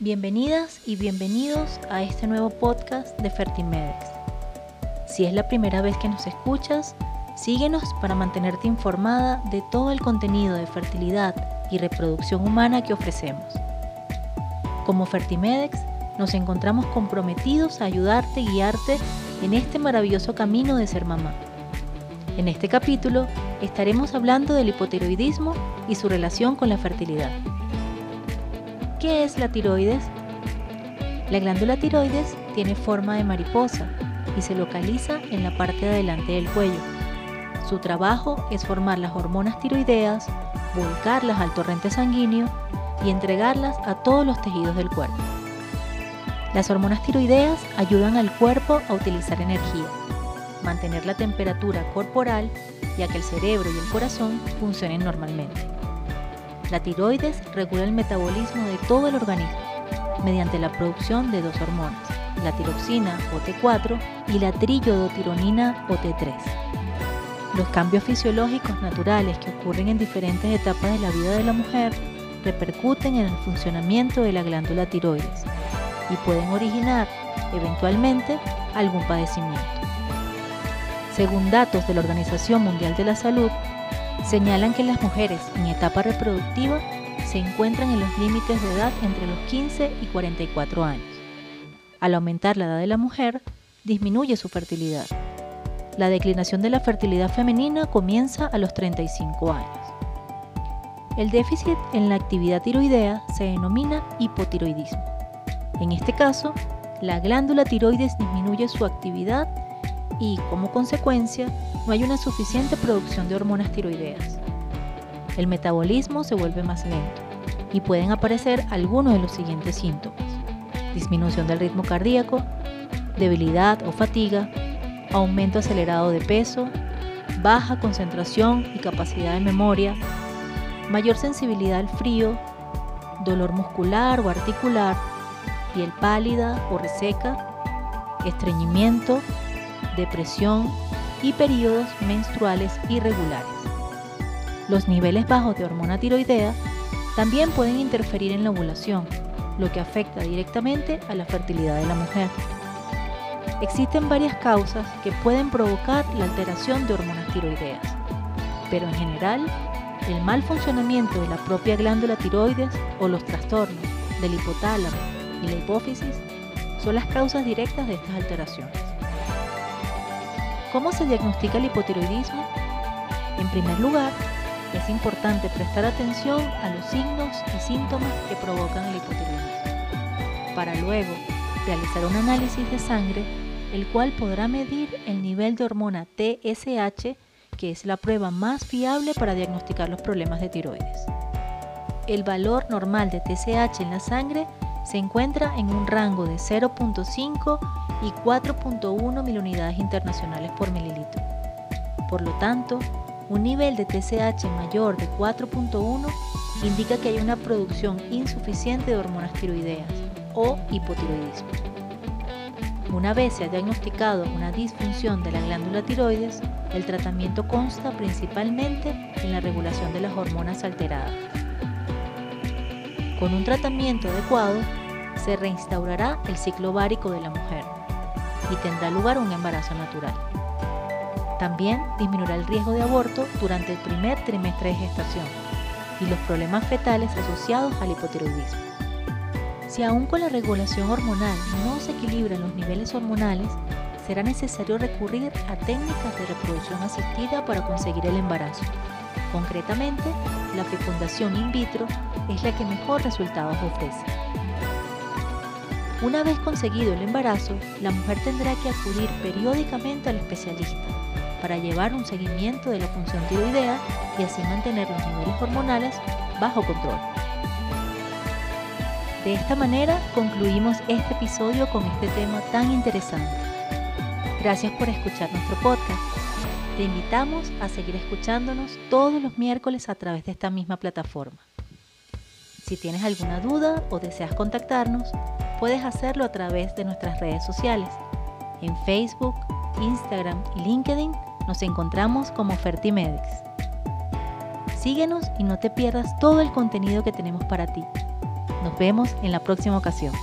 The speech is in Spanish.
Bienvenidas y bienvenidos a este nuevo podcast de Fertimedex. Si es la primera vez que nos escuchas, síguenos para mantenerte informada de todo el contenido de fertilidad y reproducción humana que ofrecemos. Como Fertimedex, nos encontramos comprometidos a ayudarte y guiarte en este maravilloso camino de ser mamá. En este capítulo estaremos hablando del hipotiroidismo y su relación con la fertilidad. ¿Qué es la tiroides? La glándula tiroides tiene forma de mariposa y se localiza en la parte de adelante del cuello. Su trabajo es formar las hormonas tiroideas, volcarlas al torrente sanguíneo y entregarlas a todos los tejidos del cuerpo. Las hormonas tiroideas ayudan al cuerpo a utilizar energía, mantener la temperatura corporal y a que el cerebro y el corazón funcionen normalmente. La tiroides regula el metabolismo de todo el organismo mediante la producción de dos hormonas, la tiroxina o T4 y la triiodotironina o T3. Los cambios fisiológicos naturales que ocurren en diferentes etapas de la vida de la mujer repercuten en el funcionamiento de la glándula tiroides y pueden originar, eventualmente, algún padecimiento. Según datos de la Organización Mundial de la Salud, señalan que las mujeres en etapa reproductiva se encuentran en los límites de edad entre los 15 y 44 años. Al aumentar la edad de la mujer, disminuye su fertilidad. La declinación de la fertilidad femenina comienza a los 35 años. El déficit en la actividad tiroidea se denomina hipotiroidismo. En este caso, la glándula tiroides disminuye su actividad y, como consecuencia, no hay una suficiente producción de hormonas tiroideas. El metabolismo se vuelve más lento y pueden aparecer algunos de los siguientes síntomas. Disminución del ritmo cardíaco, debilidad o fatiga, aumento acelerado de peso, baja concentración y capacidad de memoria, mayor sensibilidad al frío, dolor muscular o articular, piel pálida o reseca, estreñimiento, depresión y periodos menstruales irregulares. Los niveles bajos de hormona tiroidea también pueden interferir en la ovulación, lo que afecta directamente a la fertilidad de la mujer. Existen varias causas que pueden provocar la alteración de hormonas tiroideas, pero en general, el mal funcionamiento de la propia glándula tiroides o los trastornos del hipotálamo y la hipófisis son las causas directas de estas alteraciones. ¿Cómo se diagnostica el hipotiroidismo? En primer lugar, es importante prestar atención a los signos y síntomas que provocan el hipotiroidismo, para luego realizar un análisis de sangre, el cual podrá medir el nivel de hormona TSH, que es la prueba más fiable para diagnosticar los problemas de tiroides. El valor normal de TSH en la sangre se encuentra en un rango de 0.5 y 4.1 milunidades internacionales por mililitro. Por lo tanto, un nivel de TSH mayor de 4.1 indica que hay una producción insuficiente de hormonas tiroideas o hipotiroidismo. Una vez se ha diagnosticado una disfunción de la glándula tiroides, el tratamiento consta principalmente en la regulación de las hormonas alteradas. Con un tratamiento adecuado, se reinstaurará el ciclo ovárico de la mujer y tendrá lugar un embarazo natural. También disminuirá el riesgo de aborto durante el primer trimestre de gestación y los problemas fetales asociados al hipotiroidismo. Si aún con la regulación hormonal no se equilibran los niveles hormonales, será necesario recurrir a técnicas de reproducción asistida para conseguir el embarazo. Concretamente, la fecundación in vitro es la que mejor resultados ofrece. Una vez conseguido el embarazo, la mujer tendrá que acudir periódicamente al especialista para llevar un seguimiento de la función tiroidea y así mantener los niveles hormonales bajo control. De esta manera concluimos este episodio con este tema tan interesante. Gracias por escuchar nuestro podcast. Te invitamos a seguir escuchándonos todos los miércoles a través de esta misma plataforma. Si tienes alguna duda o deseas contactarnos, puedes hacerlo a través de nuestras redes sociales. En Facebook, Instagram y LinkedIn nos encontramos como Fertimedex. Síguenos y no te pierdas todo el contenido que tenemos para ti. Nos vemos en la próxima ocasión.